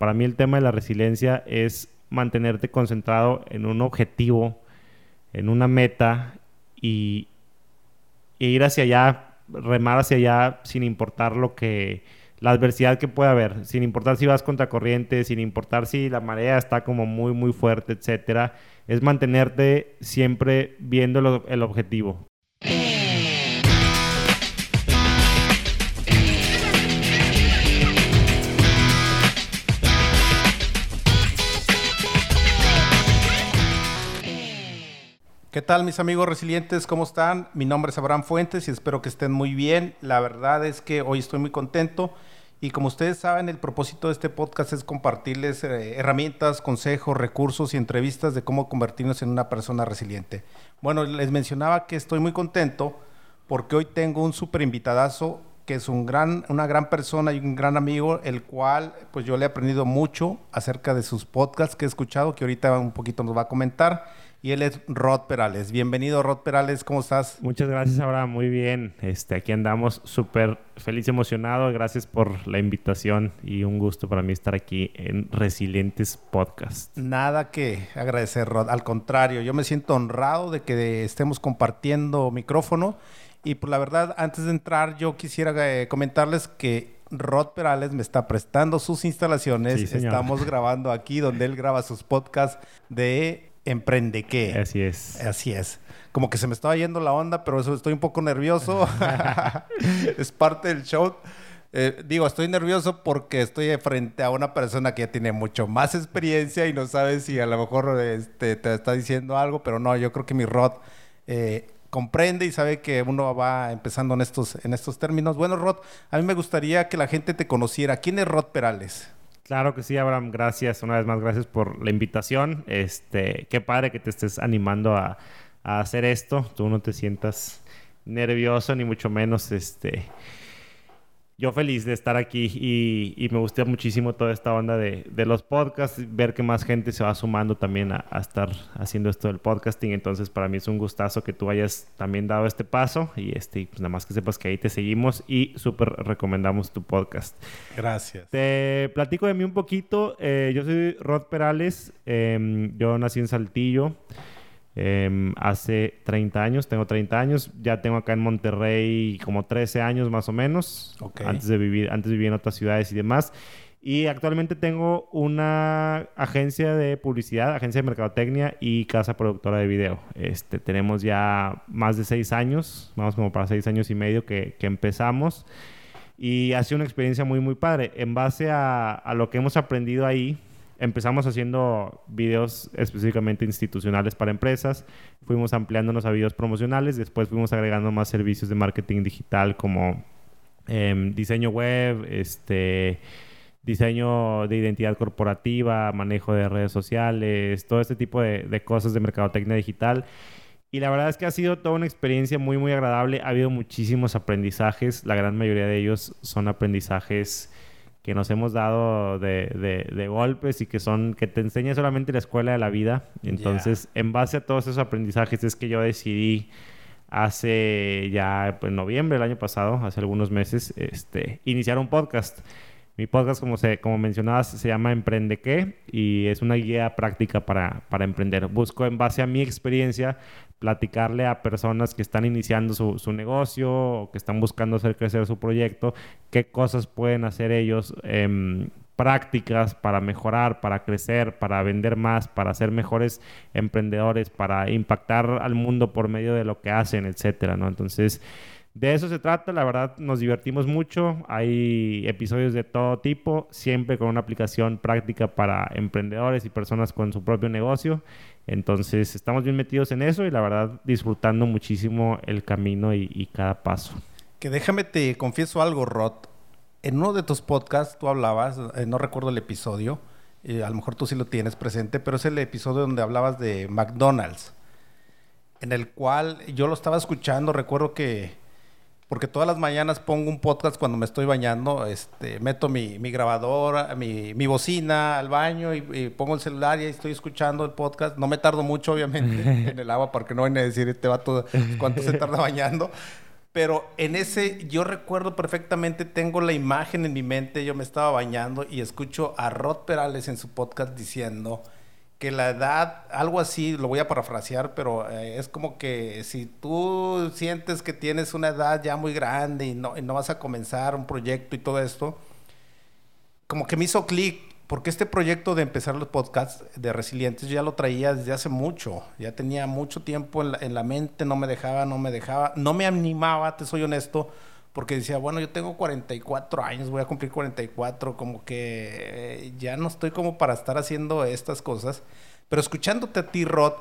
Para mí el tema de la resiliencia es mantenerte concentrado en un objetivo, en una meta y, e ir hacia allá, remar hacia allá sin importar lo que la adversidad que pueda haber, sin importar si vas contra corriente, sin importar si la marea está como muy muy fuerte, etcétera, es mantenerte siempre viendo el objetivo. ¿Qué tal mis amigos resilientes? ¿Cómo están? Mi nombre es Abraham Fuentes y espero que estén muy bien. La verdad es que hoy estoy muy contento y como ustedes saben el propósito de este podcast es compartirles eh, herramientas, consejos, recursos y entrevistas de cómo convertirnos en una persona resiliente. Bueno, les mencionaba que estoy muy contento porque hoy tengo un súper invitadazo que es un gran, una gran persona y un gran amigo, el cual pues yo le he aprendido mucho acerca de sus podcasts que he escuchado, que ahorita un poquito nos va a comentar y él es Rod Perales. Bienvenido, Rod Perales, ¿cómo estás? Muchas gracias, Abraham, muy bien. Este, aquí andamos súper feliz emocionado. Gracias por la invitación y un gusto para mí estar aquí en Resilientes Podcast. Nada que agradecer, Rod. Al contrario, yo me siento honrado de que estemos compartiendo micrófono. Y por pues, la verdad, antes de entrar, yo quisiera eh, comentarles que Rod Perales me está prestando sus instalaciones. Estamos grabando aquí donde él graba sus podcasts de emprende qué. Así es. Así es. Como que se me estaba yendo la onda, pero eso estoy un poco nervioso. es parte del show. Eh, digo, estoy nervioso porque estoy frente a una persona que ya tiene mucho más experiencia y no sabe si a lo mejor este, te está diciendo algo, pero no, yo creo que mi Rod eh, comprende y sabe que uno va empezando en estos, en estos términos. Bueno, Rod, a mí me gustaría que la gente te conociera. ¿Quién es Rod Perales? Claro que sí, Abraham. Gracias. Una vez más, gracias por la invitación. Este, qué padre que te estés animando a, a hacer esto. Tú no te sientas nervioso ni mucho menos este yo feliz de estar aquí y, me gusta muchísimo toda esta onda de, los podcasts, ver que más gente se va sumando también a, estar haciendo esto del podcasting. Entonces, para mí es un gustazo que tú hayas también dado este paso y este, pues nada más que sepas que ahí te seguimos y súper recomendamos tu podcast. Gracias. Te platico de mí un poquito. Eh, yo soy Rod Perales, em, yo nací en Saltillo. Em, hace 30 años, tengo 30 años, ya tengo acá en Monterrey como 13 años más o menos, antes de vivir, antes viví en otras ciudades y demás. Y actualmente tengo una agencia de publicidad, agencia de mercadotecnia y casa productora de video. Este, tenemos ya más de 6 años, vamos como para 6 años y medio que, que empezamos. Y ha sido una experiencia muy, muy padre. En base a, a lo que hemos aprendido ahí, Empezamos haciendo videos específicamente institucionales para empresas, fuimos ampliándonos a videos promocionales, después fuimos agregando más servicios de marketing digital como em, diseño web, este, diseño de identidad corporativa, manejo de redes sociales, todo este tipo de, de cosas de mercadotecnia digital. Y la verdad es que ha sido toda una experiencia muy, muy agradable. Ha habido muchísimos aprendizajes. La gran mayoría de ellos son aprendizajes que nos hemos dado de, de, golpes y que son que te enseña solamente la escuela de la vida. Entonces, en base a todos esos aprendizajes es que yo decidí hace ya pues, noviembre del año pasado, hace algunos meses, este, iniciar un podcast. Mi podcast, como, se, como mencionabas, se llama Emprende qué y es una guía práctica para, para emprender. Busco en base a mi experiencia platicarle a personas que están iniciando su, negocio o que están buscando hacer crecer su proyecto, qué cosas pueden hacer ellos, eh, prácticas para mejorar, para crecer, para vender más, para ser mejores emprendedores, para impactar al mundo por medio de lo que hacen, etcétera, ¿no? Entonces, de eso se trata, la verdad nos divertimos mucho, hay episodios de todo tipo, siempre con una aplicación práctica para emprendedores y personas con su propio negocio. Entonces estamos bien metidos en eso y la verdad disfrutando muchísimo el camino y, cada paso. Que déjame te confieso algo, Rod. En uno de tus podcasts tú hablabas, eh, no recuerdo el episodio, eh, a lo mejor tú sí lo tienes presente, pero es el episodio donde hablabas de McDonald's, en el cual yo lo estaba escuchando, recuerdo que porque todas las mañanas pongo un podcast cuando me estoy bañando, este, meto mi, mi grabadora, mi, mi, bocina al baño y, pongo el celular y estoy escuchando el podcast. No me tardo mucho, obviamente, en el agua, porque no van a decir este vato cuánto se tarda bañando. Pero en ese, yo recuerdo perfectamente, tengo la imagen en mi mente, yo me estaba bañando y escucho a Rod Perales en su podcast diciendo que la edad, algo así, lo voy a parafrasear, pero eh, es como que si tú sientes que tienes una edad ya muy grande y no, no vas a comenzar un proyecto y todo esto, como que me hizo clic porque este proyecto de empezar los podcasts de Resilientes yo ya lo traía desde hace mucho, ya tenía mucho tiempo en la, en la, mente, no me dejaba, no me dejaba, no me animaba, te soy honesto, porque decía, bueno, yo tengo 44 años, voy a cumplir 44, como que eh, ya no estoy como para estar haciendo estas cosas, pero escuchándote a ti, Rod,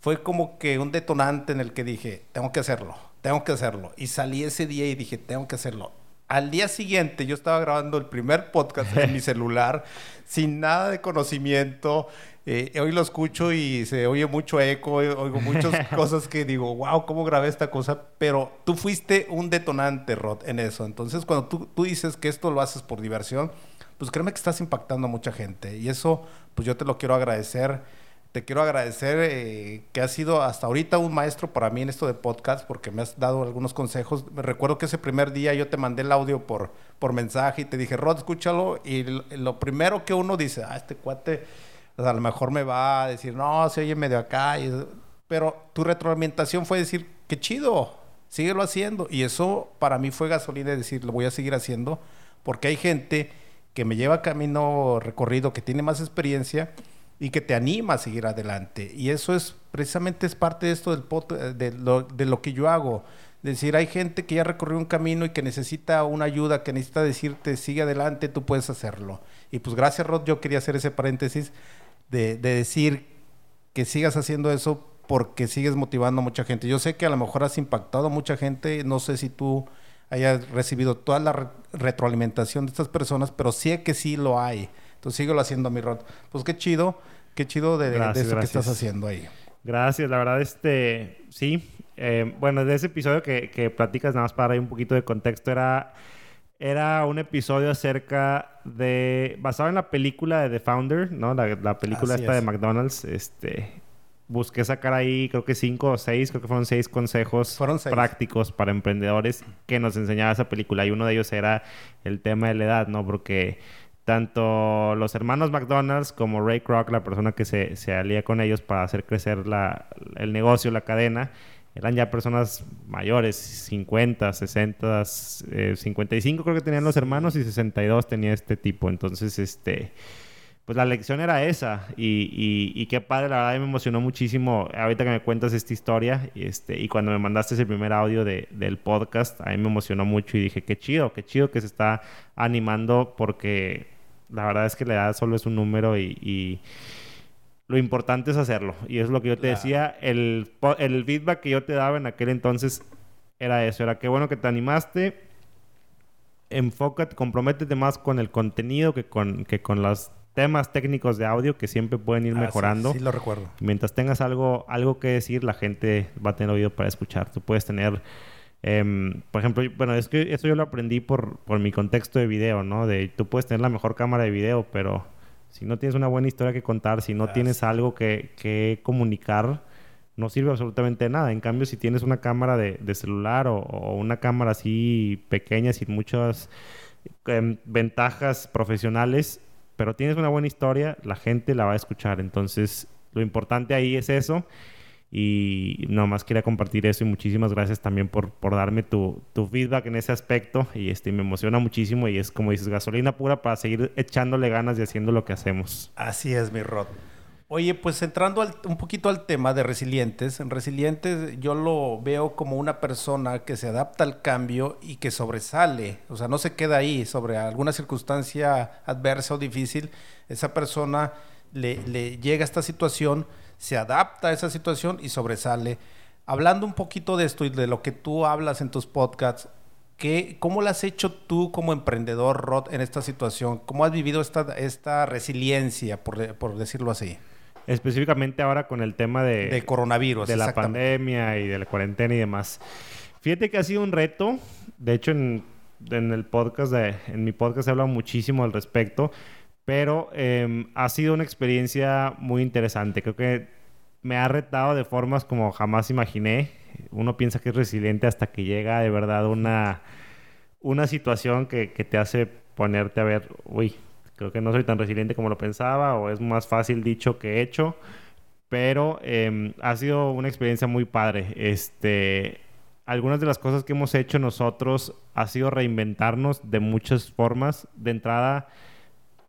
fue como que un detonante en el que dije, tengo que hacerlo, tengo que hacerlo, y salí ese día y dije, tengo que hacerlo al día siguiente yo estaba grabando el primer podcast en mi celular sin nada de conocimiento. Eh, hoy lo escucho y se oye mucho eco, oigo muchas cosas que digo, wow, ¿cómo grabé esta cosa? Pero tú fuiste un detonante, Rod, en eso. Entonces, cuando tú, tú dices que esto lo haces por diversión, pues créeme que estás impactando a mucha gente. Y eso, pues yo te lo quiero agradecer te quiero agradecer eh, que has sido hasta ahorita un maestro para mí en esto de podcast porque me has dado algunos consejos. Recuerdo que ese primer día yo te mandé el audio por, por mensaje y te dije, Rod, escúchalo. Y lo, primero que uno dice, ah, este cuate a lo mejor me va a decir, no, se oye medio acá. pero tu retroalimentación fue decir, qué chido, síguelo haciendo. Y eso para mí fue gasolina de decir, lo voy a seguir haciendo porque hay gente que me lleva camino recorrido, que tiene más experiencia y que te anima a seguir adelante. Y eso es precisamente es parte de esto del de, lo, de lo que yo hago. Es decir, hay gente que ya recorrió un camino y que necesita una ayuda, que necesita decirte, sigue adelante, tú puedes hacerlo. Y pues gracias, Rod, yo quería hacer ese paréntesis de, de decir que sigas haciendo eso porque sigues motivando a mucha gente. Yo sé que a lo mejor has impactado a mucha gente, no sé si tú hayas recibido toda la retroalimentación de estas personas, pero sé que sí lo hay. Entonces síguelo haciendo, mi Rod. Pues qué chido, qué chido de, eso que estás haciendo ahí. Gracias, la verdad, este, sí. Eh, bueno, de ese episodio que, que platicas, nada más para dar un poquito de contexto, era, era un episodio acerca de, basado en la película de The Founder, ¿no? La, película esta de McDonald's, este, busqué sacar ahí, creo que cinco o seis, creo que fueron seis consejos prácticos para emprendedores que nos enseñaba esa película. Y uno de ellos era el tema de la edad, ¿no? Porque tanto los hermanos McDonald's como Ray Kroc, la persona que se, se alía con ellos para hacer crecer la, el negocio, la cadena, eran ya personas mayores, 50, 60, 55 creo que tenían los hermanos y 62 tenía este tipo. Entonces, este, pues la lección era esa y, y, qué padre, la verdad me emocionó muchísimo ahorita que me cuentas esta historia y, este, y cuando me mandaste ese primer audio de, del podcast, a mí me emocionó mucho y dije, qué chido, qué chido que se está animando porque la verdad es que la edad solo es un número y, lo importante es hacerlo. Y es lo que yo te decía, el, el feedback que yo te daba en aquel entonces era eso, era que bueno que te animaste, enfócate, comprométete más con el contenido que con, que con los temas técnicos de audio que siempre pueden ir mejorando. Sí, lo recuerdo. Mientras tengas algo, algo que decir, la gente va a tener oído para escuchar. Tú puedes tener Em, por ejemplo, bueno, es que eso yo lo aprendí por, por mi contexto de video, ¿no? De tú puedes tener la mejor cámara de video, pero si no tienes una buena historia que contar, si no tienes algo que, que, comunicar, no sirve absolutamente de nada. En cambio, si tienes una cámara de, de celular o, una cámara así pequeña, sin muchas em, ventajas profesionales, pero tienes una buena historia, la gente la va a escuchar. Entonces, lo importante ahí es eso. Y nomás quería compartir eso y muchísimas gracias también por, por darme tu, tu feedback en ese aspecto. Y este, me emociona muchísimo y es como dices, gasolina pura para seguir echándole ganas y haciendo lo que hacemos. Así es, mi Rod. Oye, pues entrando un poquito al tema de resilientes, en resilientes yo lo veo como una persona que se adapta al cambio y que sobresale, o sea, no se queda ahí sobre alguna circunstancia adversa o difícil, esa persona le, le llega a esta situación se adapta a esa situación y sobresale. Hablando un poquito de esto y de lo que tú hablas en tus podcasts, ¿qué, ¿cómo lo has hecho tú como emprendedor, Rod, en esta situación? ¿Cómo has vivido esta, esta resiliencia, por, por decirlo así? Específicamente ahora con el tema de... De coronavirus. De la pandemia y de la cuarentena y demás. Fíjate que ha sido un reto. De hecho, en, en el podcast, de, en mi podcast he hablado muchísimo al respecto. Pero em, ha sido una experiencia muy interesante. Creo que me ha retado de formas como jamás imaginé. Uno piensa que es resiliente hasta que llega de verdad una, una situación que, que te hace ponerte a ver, uy, creo que no soy tan resiliente como lo pensaba o es más fácil dicho que hecho. Pero em, ha sido una experiencia muy padre. Este, algunas de las cosas que hemos hecho nosotros ha sido reinventarnos de muchas formas. De entrada,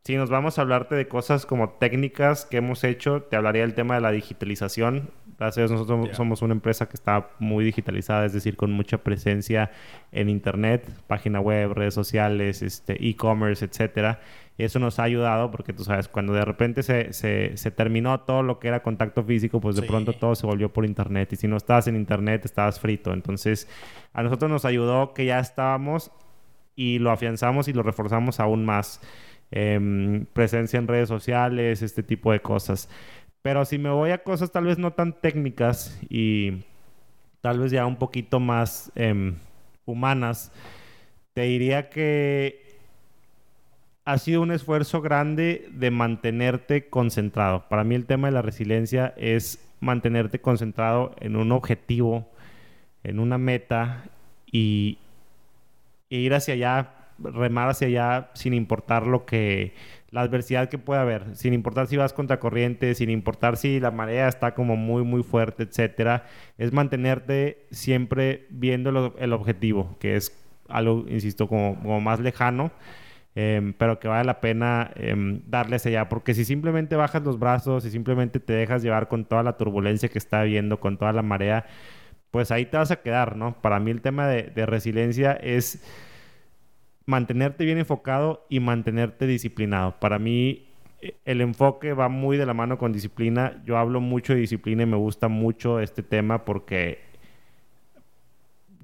si nos vamos a hablarte de cosas como técnicas que hemos hecho, te hablaría del tema de la digitalización. Gracias, nosotros somos una empresa que está muy digitalizada, es decir, con mucha presencia en internet, página web, redes sociales, este, e-commerce, etcétera. Eso nos ha ayudado porque tú sabes, cuando de repente se, se, se terminó todo lo que era contacto físico, pues de pronto todo se volvió por internet. Y si no estabas en internet, estabas frito. Entonces, a nosotros nos ayudó que ya estábamos y lo afianzamos y lo reforzamos aún más. Em, presencia en redes sociales, este tipo de cosas. Pero si me voy a cosas tal vez no tan técnicas y tal vez ya un poquito más em, humanas, te diría que ha sido un esfuerzo grande de mantenerte concentrado. Para mí el tema de la resiliencia es mantenerte concentrado en un objetivo, en una meta y, e ir hacia allá remar hacia allá sin importar lo que la adversidad que pueda haber, sin importar si vas contra corriente, sin importar si la marea está como muy muy fuerte, etcétera, es mantenerte siempre viendo el objetivo, que es algo, insisto, como, más lejano, em, pero que vale la pena eh, darle hacia allá, porque si simplemente bajas los brazos, y simplemente te dejas llevar con toda la turbulencia que está habiendo, con toda la marea, pues ahí te vas a quedar, ¿no? Para mí el tema de resiliencia es mantenerte bien enfocado y mantenerte disciplinado. Para mí eh, el enfoque va muy de la mano con disciplina. Yo hablo mucho de disciplina y me gusta mucho este tema porque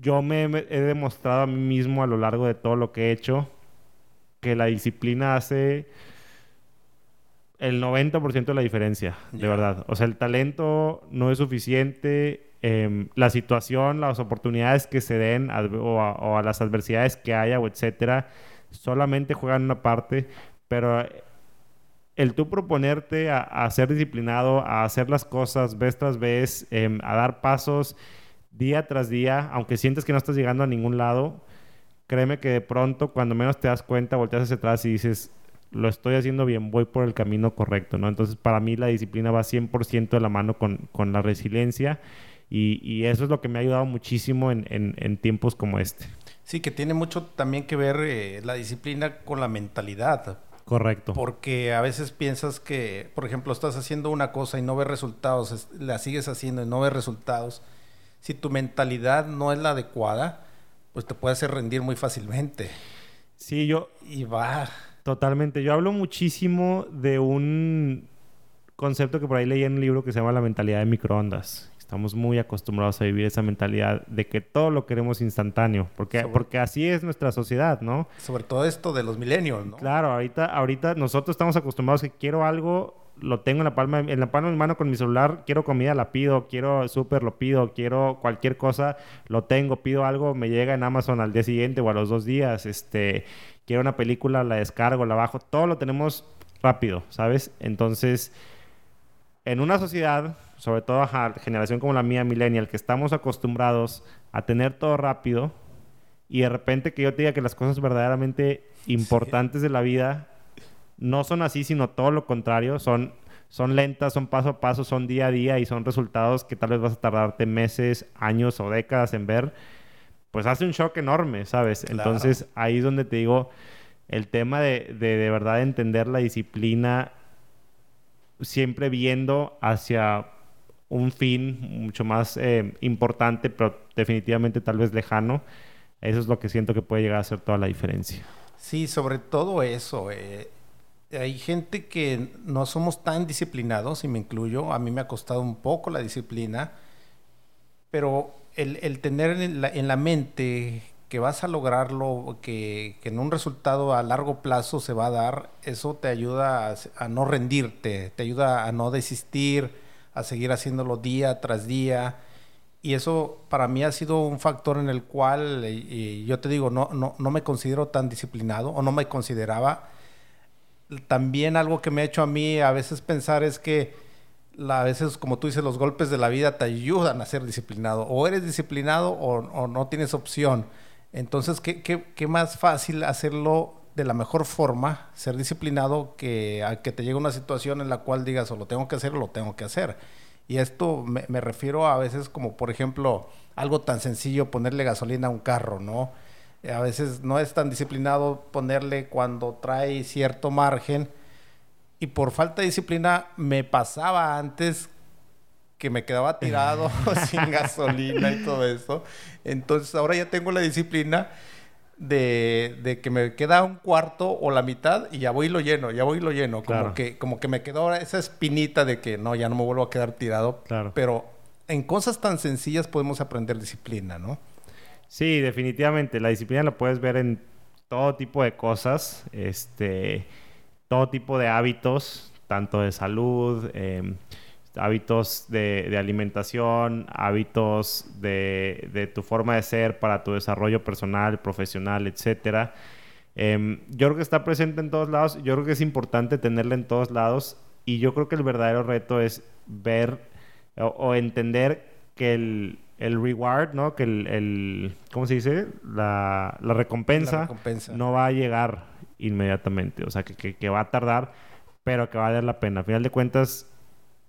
yo me he demostrado a mí mismo a lo largo de todo lo que he hecho que la disciplina hace el 90% de la diferencia, de verdad. O sea, el talento no es suficiente, Em, la situación, las oportunidades que se den o, a, las adversidades que haya o etcétera, solamente juegan una parte, pero el tú proponerte a, ser disciplinado, a hacer las cosas vez tras vez, em, a dar pasos día tras día, aunque sientes que no estás llegando a ningún lado, créeme que de pronto, cuando menos te das cuenta, volteas hacia atrás y dices, lo estoy haciendo bien, voy por el camino correcto, ¿no? Entonces, para mí la disciplina va 100% de la mano con, con la resiliencia y, eso es lo que me ha ayudado muchísimo en, tiempos como este. Sí, que tiene mucho también que ver eh, la disciplina con la mentalidad. Correcto. Porque a veces piensas que, por ejemplo, estás haciendo una cosa y no ves resultados, la sigues haciendo y no ves resultados. Si tu mentalidad no es la adecuada, pues te puede hacer rendir muy fácilmente. Sí, yo... Y va. Totalmente. Yo hablo muchísimo de un concepto que por ahí leí en un libro que se llama La mentalidad de microondas. Estamos muy acostumbrados a vivir esa mentalidad de que todo lo queremos instantáneo, porque, porque así es nuestra sociedad, ¿no? Sobre todo esto de los milenios, ¿no? Claro, ahorita, ahorita nosotros estamos acostumbrados que quiero algo, lo tengo en la palma, en la palma de mi mano con mi celular, quiero comida, la pido, quiero súper, lo pido, quiero cualquier cosa, lo tengo, pido algo, me llega en Amazon al día siguiente o a los dos días, este, quiero una película, la descargo, la bajo, todo lo tenemos rápido, ¿sabes? Entonces, en una sociedad sobre todo a generación como la mía, millennial, que estamos acostumbrados a tener todo rápido y de repente que yo te diga que las cosas verdaderamente importantes de la vida no son así, sino todo lo contrario, son, son lentas, son paso a paso, son día a día y son resultados que tal vez vas a tardarte meses, años o décadas en ver, pues hace un shock enorme, ¿sabes? Entonces ahí es donde te digo, el tema de, de, de verdad entender la disciplina siempre viendo hacia un fin mucho más eh, importante, pero definitivamente tal vez lejano. Eso es lo que siento que puede llegar a hacer toda la diferencia. Sí, sobre todo eso. Eh, hay gente que no somos tan disciplinados, y me incluyo. A mí me ha costado un poco la disciplina, pero el, tener en la, mente que vas a lograrlo, que, en un resultado a largo plazo se va a dar, eso te ayuda a no rendirte, te ayuda a no desistir a seguir haciéndolo día tras día. Y eso para mí ha sido un factor en el cual, yo te digo, no, no, no me considero tan disciplinado o no me consideraba. También algo que me ha hecho a mí a veces pensar es que a veces, como tú dices, los golpes de la vida te ayudan a ser disciplinado. O eres disciplinado o, no tienes opción. Entonces, ¿qué, ¿qué, más fácil hacerlo de la mejor forma, ser disciplinado, que a que te llegue una situación en la cual digas o lo tengo que hacer o lo tengo que hacer? Y esto me, me refiero a veces como, por ejemplo, algo tan sencillo, ponerle gasolina a un carro, ¿no? A veces no es tan disciplinado ponerle cuando trae cierto margen y por falta de disciplina me pasaba antes que me quedaba tirado sin gasolina y todo eso. Entonces ahora ya tengo la disciplina de, que me queda un cuarto o la mitad y ya voy y lo lleno, ya voy y lo lleno. Como, que, como que me quedó esa espinita de que no, ya no me vuelvo a quedar tirado. Claro. Pero en cosas tan sencillas podemos aprender disciplina, ¿no? Sí, definitivamente. La disciplina la puedes ver en todo tipo de cosas. Este todo tipo de hábitos, tanto de salud, em, hábitos de, alimentación, hábitos de, tu forma de ser para tu desarrollo personal, profesional, etc. Em, yo creo que está presente en todos lados, yo creo que es importante tenerla en todos lados y yo creo que el verdadero reto es ver o, entender que el, reward, ¿no? Que el, ¿cómo se dice? La, recompensa, no va a llegar inmediatamente. O sea, que, que, va a tardar, pero que va a valer la pena. A final de cuentas,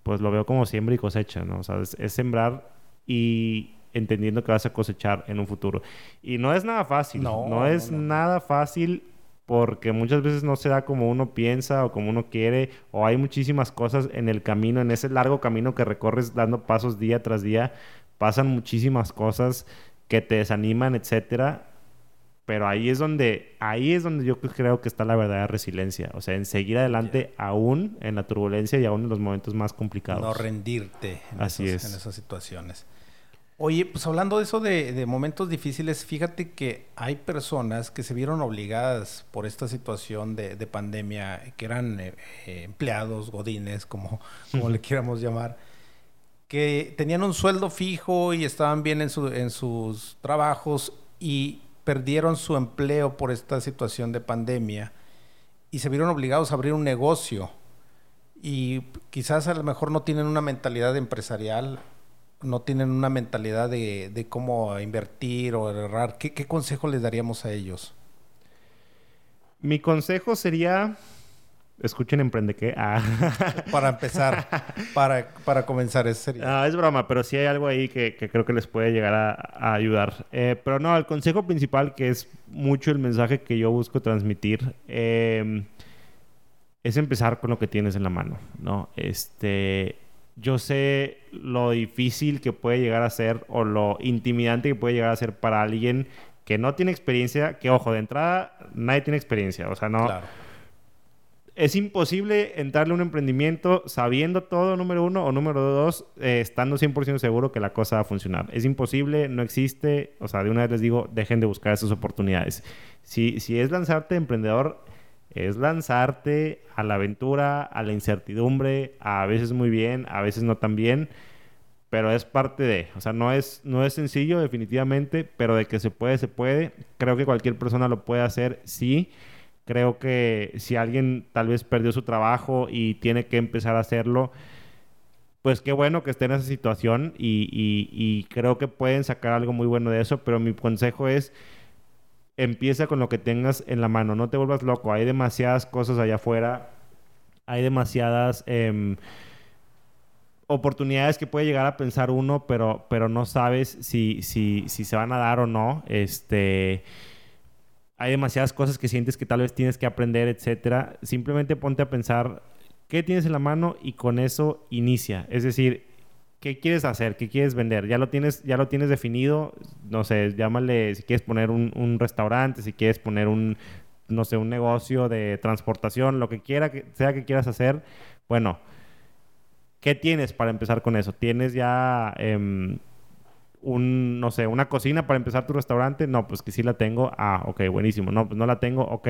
pues lo veo como siembra y cosecha, ¿no? O sea, es, sembrar y entendiendo que vas a cosechar en un futuro. Y no es nada fácil. No, no es nada fácil porque muchas veces no se da como uno piensa o como uno quiere, o hay muchísimas cosas en el camino, en ese largo camino que recorres dando pasos día tras día, pasan muchísimas cosas que te desaniman, etcétera, pero ahí es donde, ahí es donde yo creo que está la verdadera resiliencia. O sea, en seguir adelante aún en la turbulencia y aún en los momentos más complicados. No rendirte en, Así es. en esas situaciones. Oye, pues hablando de eso de, momentos difíciles, fíjate que hay personas que se vieron obligadas por esta situación de, pandemia, que eran eh, eh, empleados, godines, como, como le quieramos llamar, que tenían un sueldo fijo y estaban bien en, su, en sus trabajos y perdieron su empleo por esta situación de pandemia y se vieron obligados a abrir un negocio y quizás a lo mejor no tienen una mentalidad empresarial, no tienen una mentalidad de, cómo invertir o errar. ¿Qué, ¿Qué consejo les daríamos a ellos? Mi consejo sería Escuchen Emprende qué. Ah. Para empezar, para, para comenzar, es serio. Ah, es broma, pero sí hay algo ahí que, creo que les puede llegar a, ayudar. Eh, pero no, el consejo principal, que es mucho el mensaje que yo busco transmitir, em, es empezar con lo que tienes en la mano, ¿no? Este, yo sé lo difícil que puede llegar a ser o lo intimidante que puede llegar a ser para alguien que no tiene experiencia, que ojo, de entrada nadie tiene experiencia, o sea, no... Claro es imposible entrarle a un emprendimiento sabiendo todo, número uno, o número dos, eh, estando 100% seguro que la cosa va a funcionar. Es imposible, no existe. O sea, de una vez les digo, dejen de buscar esas oportunidades. Si, si es lanzarte emprendedor, es lanzarte a la aventura, a la incertidumbre, a veces muy bien, a veces no tan bien, pero es parte de, o sea, no es, no es sencillo definitivamente, pero de que se puede, se puede. Creo que cualquier persona lo puede hacer, sí. Creo que si alguien tal vez perdió su trabajo y tiene que empezar a hacerlo, pues qué bueno que esté en esa situación y, creo que pueden sacar algo muy bueno de eso, pero mi consejo es empieza con lo que tengas en la mano, no te vuelvas loco, hay demasiadas cosas allá afuera, hay demasiadas em, oportunidades que puede llegar a pensar uno, pero, pero no sabes si, si, si se van a dar o no. Este hay demasiadas cosas que sientes que tal vez tienes que aprender, etcétera. Simplemente ponte a pensar qué tienes en la mano y con eso inicia. Es decir, ¿qué quieres hacer? ¿Qué quieres vender? Ya lo tienes, ya lo tienes definido. No sé, llámale si quieres poner un, restaurante, si quieres poner un, no sé, un negocio de transportación, lo que quiera que sea que quieras hacer. Bueno, ¿qué tienes para empezar con eso? ¿Tienes ya em, un, no sé, una cocina para empezar tu restaurante, no, pues que sí la tengo, ah, ok, buenísimo, no, pues no la tengo, ok.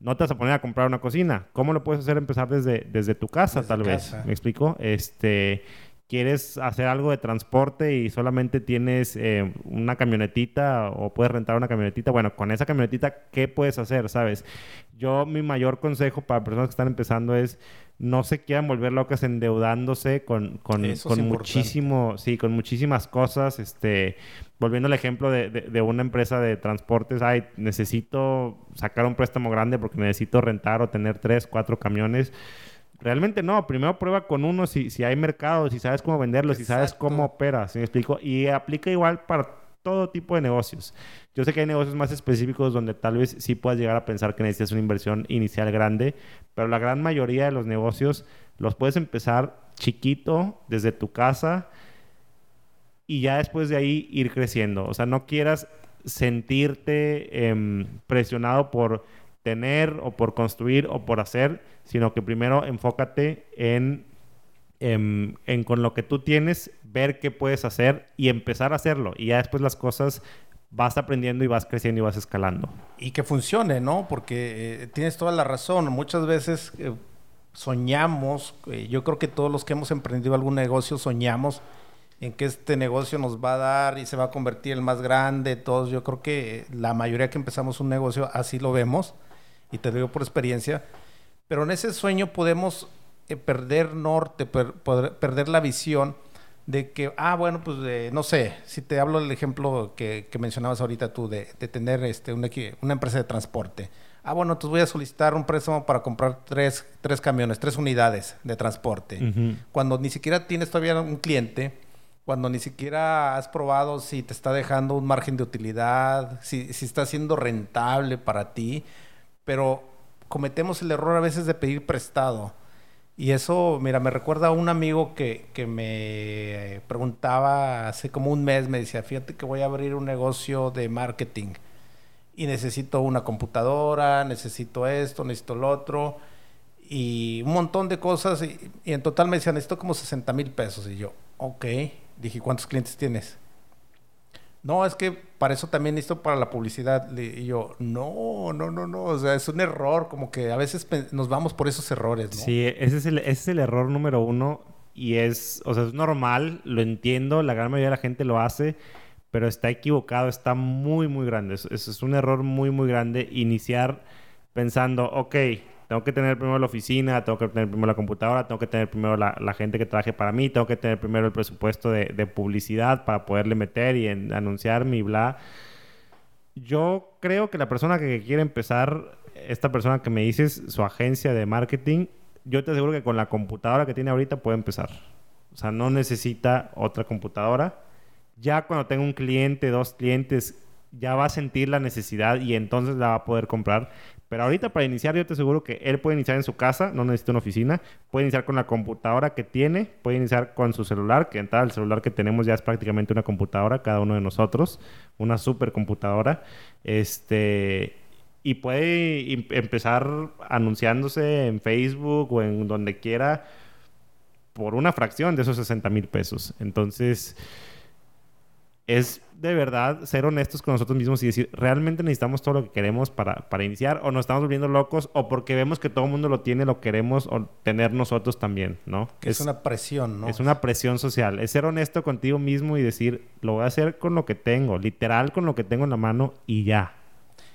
No te vas a poner a comprar una cocina. ¿Cómo lo puedes hacer empezar desde, desde tu casa, tal vez? ¿Me explico? Este, quieres hacer algo de transporte y solamente tienes eh, una camionetita o puedes rentar una camionetita, bueno, con esa camionetita, ¿qué puedes hacer? ¿Sabes? Yo mi mayor consejo para personas que están empezando es no se quieran volver locas endeudándose con, con, muchísimo, sí, con muchísimas cosas. Este, volviendo al ejemplo de, de, una empresa de transportes, ay, necesito sacar un préstamo grande porque necesito rentar o tener tres, cuatro camiones Realmente no, primero prueba con uno si, si hay mercado, si sabes cómo venderlo, si sabes cómo opera, ¿sí me explico? Y aplica igual para todo tipo de negocios. Yo sé que hay negocios más específicos donde tal vez sí puedas llegar a pensar que necesitas una inversión inicial grande, pero la gran mayoría de los negocios los puedes empezar chiquito desde tu casa y ya después de ahí ir creciendo. O sea, no quieras sentirte em, presionado por tener o por construir o por hacer, sino que primero enfócate en, en, con lo que tú tienes, ver qué puedes hacer y empezar a hacerlo. Y ya después las cosas vas aprendiendo y vas creciendo y vas escalando. Y que funcione, ¿no? Porque eh, tienes toda la razón. Muchas veces eh, soñamos, eh, yo creo que todos los que hemos emprendido algún negocio soñamos en que este negocio nos va a dar y se va a convertir el más grande. Todos, yo creo que la mayoría que empezamos un negocio así lo vemos y te digo por experiencia, pero en ese sueño podemos eh, perder norte, perder la visión de que, ah, bueno, pues no sé, si te hablo del ejemplo que, mencionabas ahorita tú de, tener este, una, una, empresa de transporte. Ah, bueno, entonces voy a solicitar un préstamo para comprar tres, tres camiones, tres unidades de transporte. Cuando ni siquiera tienes todavía un cliente, cuando ni siquiera has probado si te está dejando un margen de utilidad, si, si está siendo rentable para ti pero cometemos el error a veces de pedir prestado. Y eso, mira, me recuerda a un amigo que, que me preguntaba hace como un mes, me decía, fíjate que voy a abrir un negocio de marketing y necesito una computadora, necesito esto, necesito lo otro y un montón de cosas y, en total me decía, necesito como 60 mil pesos y yo, ok, dije, ¿cuántos clientes tienes? No, es que para eso también necesito para la publicidad. Y yo, no, no, no, no. O sea, es un error, como que a veces nos vamos por esos errores. Sí, ese es el, es error número uno. Y es, o sea, es normal, lo entiendo, la gran mayoría de la gente lo hace, pero está equivocado, está muy, muy grande. Eso es un error muy, muy grande. Iniciar pensando, ok, tengo que tener primero la oficina, tengo que tener primero la computadora, tengo que tener primero la, gente que trabaje para mí, tengo que tener primero el presupuesto de, publicidad para poderle meter y en, anunciar mi bla. Yo creo que la persona que quiere empezar, esta persona que me dices, su agencia de marketing, yo te aseguro que con la computadora que tiene ahorita puede empezar. O sea, no necesita otra computadora. Ya cuando tenga un cliente, dos clientes, ya va a sentir la necesidad y entonces la va a poder comprar. Pero ahorita para iniciar yo te aseguro que él puede iniciar en su casa, no necesita una oficina, puede iniciar con la computadora que tiene, puede iniciar con su celular, que entrada el celular que tenemos ya es prácticamente una computadora cada uno de nosotros, una supercomputadora. Este y puede em, empezar anunciándose en Facebook o en donde quiera por una fracción de esos 60 mil pesos. Entonces, es de verdad ser honestos con nosotros mismos y decir, ¿realmente necesitamos todo lo que queremos para, para iniciar? ¿O nos estamos volviendo locos? ¿O porque vemos que todo el mundo lo tiene, lo queremos o tener nosotros también, ¿no? es, una presión, ¿no? Es una presión social. Es ser honesto contigo mismo y decir, lo voy a hacer con lo que tengo, literal con lo que tengo en la mano y ya.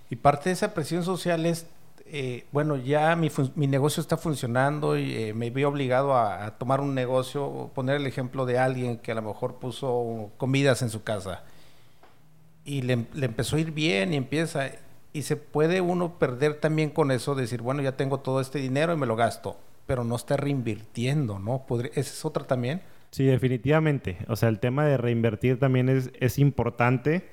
Y parte de esa presión social es eh, bueno, ya mi, negocio está funcionando y eh, me vi obligado a, tomar un negocio, poner el ejemplo de alguien que a lo mejor puso comidas en su casa y le, empezó a ir bien y empieza, y se puede uno perder también con eso, decir, bueno, ya tengo todo este dinero y me lo gasto, pero no está reinvirtiendo, ¿no? ¿Esa es otra también? Sí, definitivamente. O sea, el tema de reinvertir también es importante.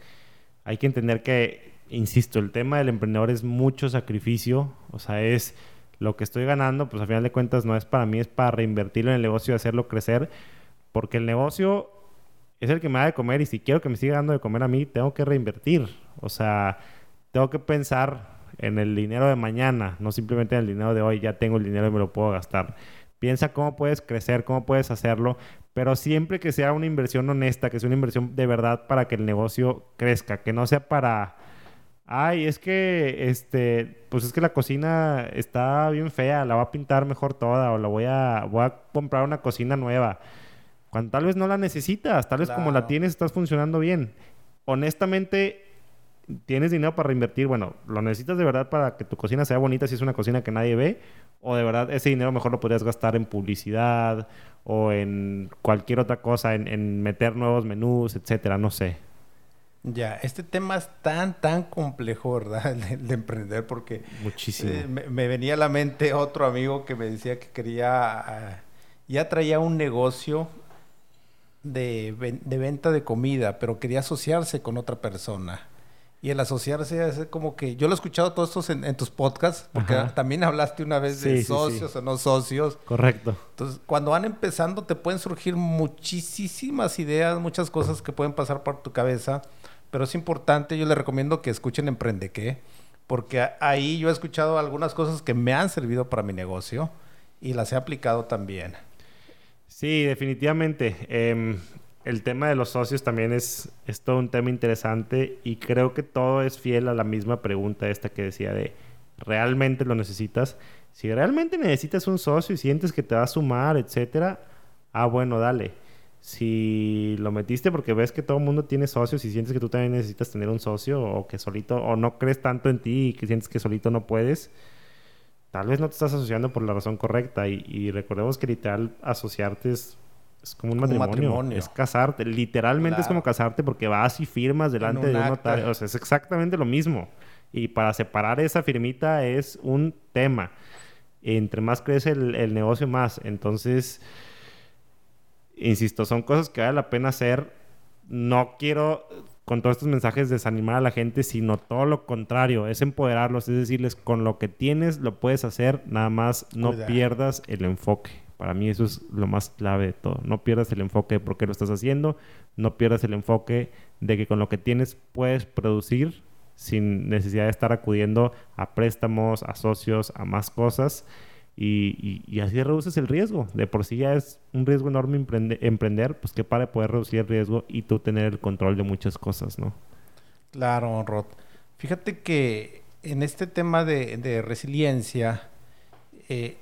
Hay que entender que insisto, el tema del emprendedor es mucho sacrificio, o sea, es lo que estoy ganando, pues a final de cuentas no es para mí, es para reinvertirlo en el negocio y hacerlo crecer, porque el negocio es el que me da de comer y si quiero que me siga dando de comer a mí, tengo que reinvertir, o sea, tengo que pensar en el dinero de mañana, no simplemente en el dinero de hoy, ya tengo el dinero y me lo puedo gastar. Piensa cómo puedes crecer, cómo puedes hacerlo, pero siempre que sea una inversión honesta, que sea una inversión de verdad para que el negocio crezca, que no sea para Ay, es que, este, pues es que la cocina está bien fea, la voy a pintar mejor toda o la voy a, voy a comprar una cocina nueva. cuando tal vez no la necesitas, tal vez como la tienes estás funcionando bien. Honestamente, tienes dinero para reinvertir, bueno, lo necesitas de verdad para que tu cocina sea bonita si es una cocina que nadie ve, o de verdad ese dinero mejor lo podrías gastar en publicidad o en cualquier otra cosa, en, en meter nuevos menús, etcétera, no sé. Ya, este tema es tan, tan complejo, ¿verdad? El de, de emprender, porque Muchísimo. eh, me, me venía a la mente otro amigo que me decía que quería, ah, ya traía un negocio de, ven- de venta de comida, pero quería asociarse con otra persona. Y el asociarse es como que, yo lo he escuchado todos estos en, en tus podcasts, porque Ajá. también hablaste una vez Sí, de sí, sí. socios o no socios. Correcto. Entonces, cuando van empezando, te pueden surgir muchísimas ideas, muchas cosas que pueden pasar por tu cabeza. Pero es importante, yo les recomiendo que escuchen Emprende qué, porque ahí yo he escuchado algunas cosas que me han servido para mi negocio y las he aplicado también. Sí, definitivamente. Em, el tema de los socios también es, es todo un tema interesante y creo que todo es fiel a la misma pregunta esta que decía de ¿realmente lo necesitas? Si realmente necesitas un socio y sientes que te va a sumar, etcétera, ah, bueno, dale. Si lo metiste porque ves que todo el mundo tiene socios y sientes que tú también necesitas tener un socio o que solito, o no crees tanto en ti y que sientes que solito no puedes, tal vez no te estás asociando por la razón correcta. Y, y recordemos que literal asociarte es, es como un Como matrimonio. matrimonio. Es casarte. Literalmente es como Claro. casarte porque vas y firmas delante un de un notario. O sea, es exactamente lo mismo. Y para separar esa firmita es un tema. Entre más crece el, el negocio, más. Entonces, insisto, son cosas que vale la pena hacer. No quiero con todos estos mensajes desanimar a la gente, sino todo lo contrario, es empoderarlos, es decirles, con lo que tienes lo puedes hacer, nada más no pierdas el enfoque. Para mí eso es lo más clave de todo. No pierdas el enfoque de por qué lo estás haciendo, no pierdas el enfoque de que con lo que tienes puedes producir sin necesidad de estar acudiendo a préstamos, a socios, a más cosas. Y, así reduces el riesgo. De por sí ya es un riesgo enorme emprende- emprender, pues qué para poder reducir el riesgo y tú tener el control de muchas cosas, ¿no? Claro, Rod. Fíjate que en este tema de, de resiliencia, eh,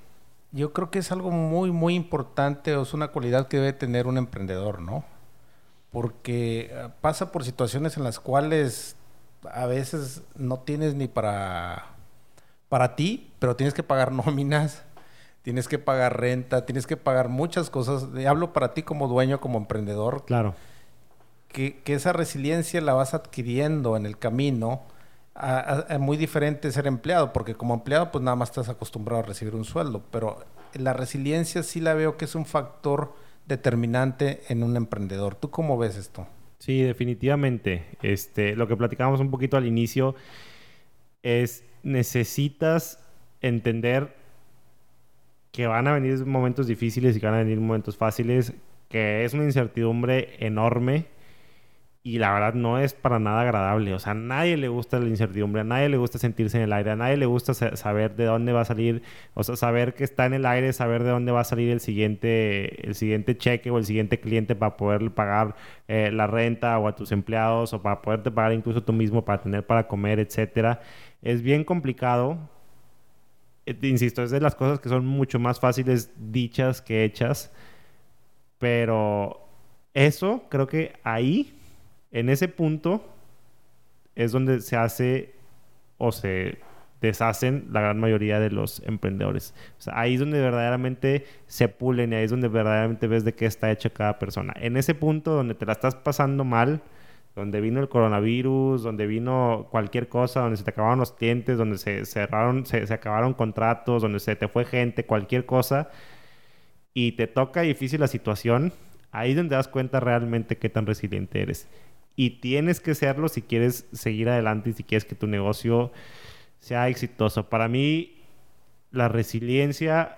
yo creo que es algo muy, muy importante, o es una cualidad que debe tener un emprendedor, ¿no? Porque eh, pasa por situaciones en las cuales a veces no tienes ni para, para ti, pero tienes que pagar nóminas, tienes que pagar renta, tienes que pagar muchas cosas. Hablo para ti como dueño, como emprendedor, Claro. que, que esa resiliencia la vas adquiriendo en el camino. A muy diferente ser empleado, porque como empleado pues nada más estás acostumbrado a recibir un sueldo, pero la resiliencia sí la veo que es un factor determinante en un emprendedor. ¿Tú cómo ves esto? Sí, definitivamente. Este, lo que platicábamos un poquito al inicio es necesitas entender que van a venir momentos difíciles y que van a venir momentos fáciles, que es una incertidumbre enorme y la verdad no es para nada agradable. O sea, a nadie le gusta la incertidumbre, a nadie le gusta sentirse en el aire, a nadie le gusta sa- saber de dónde va a salir, o sea, saber que está en el aire, saber de dónde va a salir el siguiente, el siguiente cheque o el siguiente cliente para poder pagar eh, la renta o a tus empleados o para poderte pagar incluso tú mismo para tener para comer, etcétera. Es bien complicado. Eh, Insisto, es de las cosas que son mucho más fáciles dichas que hechas. Pero eso, creo que ahí, en ese punto, es donde se hace o se deshacen la gran mayoría de los emprendedores. Ahí es donde verdaderamente se pulen y ahí es donde verdaderamente ves de qué está hecha cada persona. En ese punto donde te la estás pasando mal, donde vino el coronavirus, donde vino cualquier cosa, donde se te acabaron los clientes, donde se cerraron, se, se acabaron contratos, donde se te fue gente, cualquier cosa, y te toca difícil la situación, ahí es donde das cuenta realmente qué tan resiliente eres. Y tienes que serlo si quieres seguir adelante y si quieres que tu negocio sea exitoso. Para mí, la resiliencia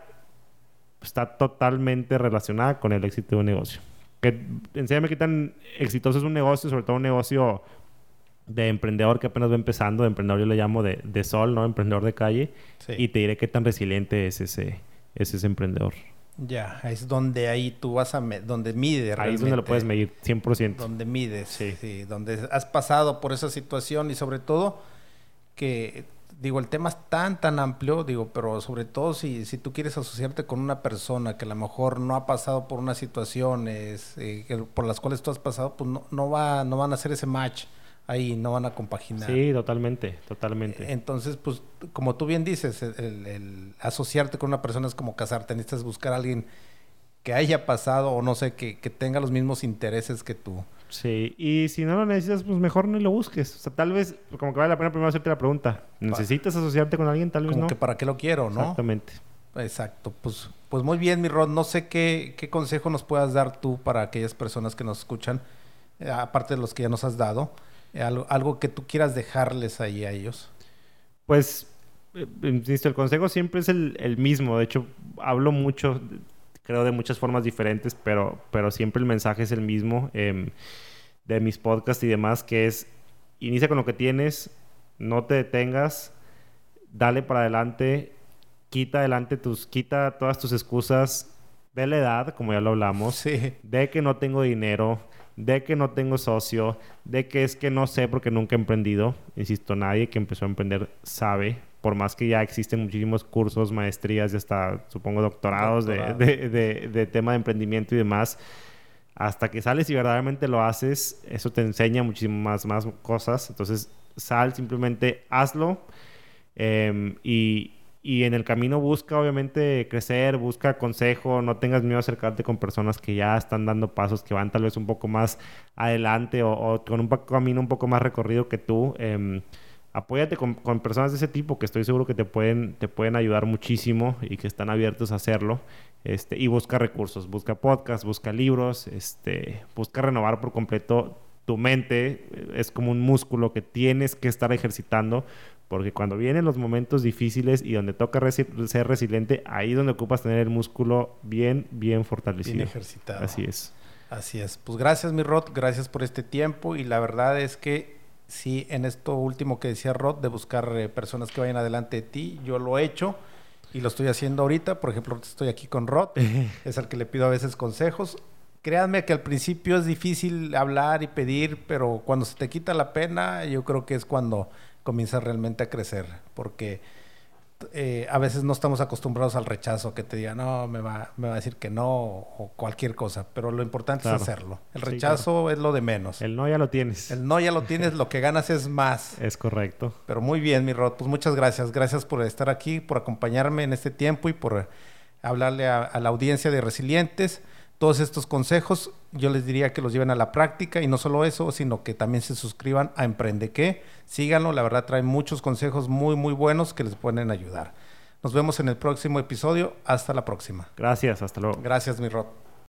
está totalmente relacionada con el éxito de un negocio. Que, enséñame qué tan exitoso es un negocio, sobre todo un negocio de emprendedor que apenas va empezando, de emprendedor yo le llamo de, de sol, ¿no? Emprendedor de calle. Sí. Y te diré qué tan resiliente es ese, es ese emprendedor. Ya, es donde ahí tú vas a... donde mide Ahí es donde lo puedes medir, 100%. donde mides, Sí. sí. donde has pasado por esa situación y sobre todo que digo, el tema es tan, tan amplio, digo, pero sobre todo si, si tú quieres asociarte con una persona que a lo mejor no ha pasado por unas situaciones eh, por las cuales tú has pasado, pues no, no, va, no van a hacer ese match ahí, no van a compaginar. Sí, totalmente, totalmente. Entonces, pues, como tú bien dices, el, asociarte con una persona es como casarte, necesitas buscar a alguien que haya pasado o no sé, que, que tenga los mismos intereses que tú. Sí, y si no lo necesitas, pues mejor ni lo busques. O sea, tal vez, como que vale la pena primero hacerte la pregunta. ¿Necesitas asociarte con alguien? Tal vez como no. que para qué lo quiero, ¿no? Exactamente. Exacto. Pues, pues muy bien, mi Rod. No sé qué, qué consejo nos puedas dar tú para aquellas personas que nos escuchan, eh, aparte de los que ya nos has dado. Eh, algo, algo, que tú quieras dejarles ahí a ellos. Pues, eh, insisto, el consejo siempre es el, el mismo. De hecho, hablo mucho creo de muchas formas diferentes, pero, pero siempre el mensaje es el mismo eh, de mis podcasts y demás, que es, inicia con lo que tienes, no te detengas, dale para adelante, quita adelante tus, quita todas tus excusas de la edad, como ya lo hablamos, de que no tengo dinero, de que no tengo socio, de que es que no sé porque nunca he emprendido. Insisto, nadie que empezó a emprender sabe por más que ya existen muchísimos cursos, maestrías y hasta, supongo, doctorados de, tema de emprendimiento y demás, hasta que sales y verdaderamente lo haces, eso te enseña muchísimas más cosas. Entonces, sal, simplemente hazlo em, y, y en el camino busca obviamente crecer, busca consejo, no tengas miedo a acercarte con personas que ya están dando pasos, que van tal vez un poco más adelante o, con un camino un poco más recorrido que tú. Eh, apóyate con, personas de ese tipo que estoy seguro que te pueden, te pueden ayudar muchísimo y que están abiertos a hacerlo. Este, y busca recursos, busca podcasts, busca libros, este, busca renovar por completo tu mente. Es como un músculo que tienes que estar ejercitando porque cuando vienen los momentos difíciles y donde toca ser resiliente, ahí es donde ocupas tener el músculo bien, bien fortalecido. Bien ejercitado. Así es. Así es. Pues gracias, mi Rod. Gracias por este tiempo. Y la verdad es que sí, en esto último que decía Rod, de buscar eh, personas que vayan adelante de ti, yo lo he hecho y lo estoy haciendo ahorita. Por ejemplo, estoy aquí con Rod, es al que le pido a veces consejos. Créanme que al principio es difícil hablar y pedir, pero cuando se te quita la pena, yo creo que es cuando comienza realmente a crecer, porque eh, a veces no estamos acostumbrados al rechazo, que te diga, no, me va, me va a decir que no o cualquier cosa, pero lo importante es hacerlo. El rechazo es lo de menos. El no ya lo tienes. El no ya lo tienes, lo que ganas es más. Es correcto. Pero muy bien, mi Rod, pues muchas gracias. Gracias por estar aquí, por acompañarme en este tiempo y por hablarle a, a la audiencia de Resilientes todos estos consejos yo les diría que los lleven a la práctica y no solo eso, sino que también se suscriban a Emprende qué. Síganlo, la verdad trae muchos consejos muy muy buenos que les pueden ayudar. Nos vemos en el próximo episodio. Hasta la próxima. Gracias, hasta luego. Gracias, mi Rod.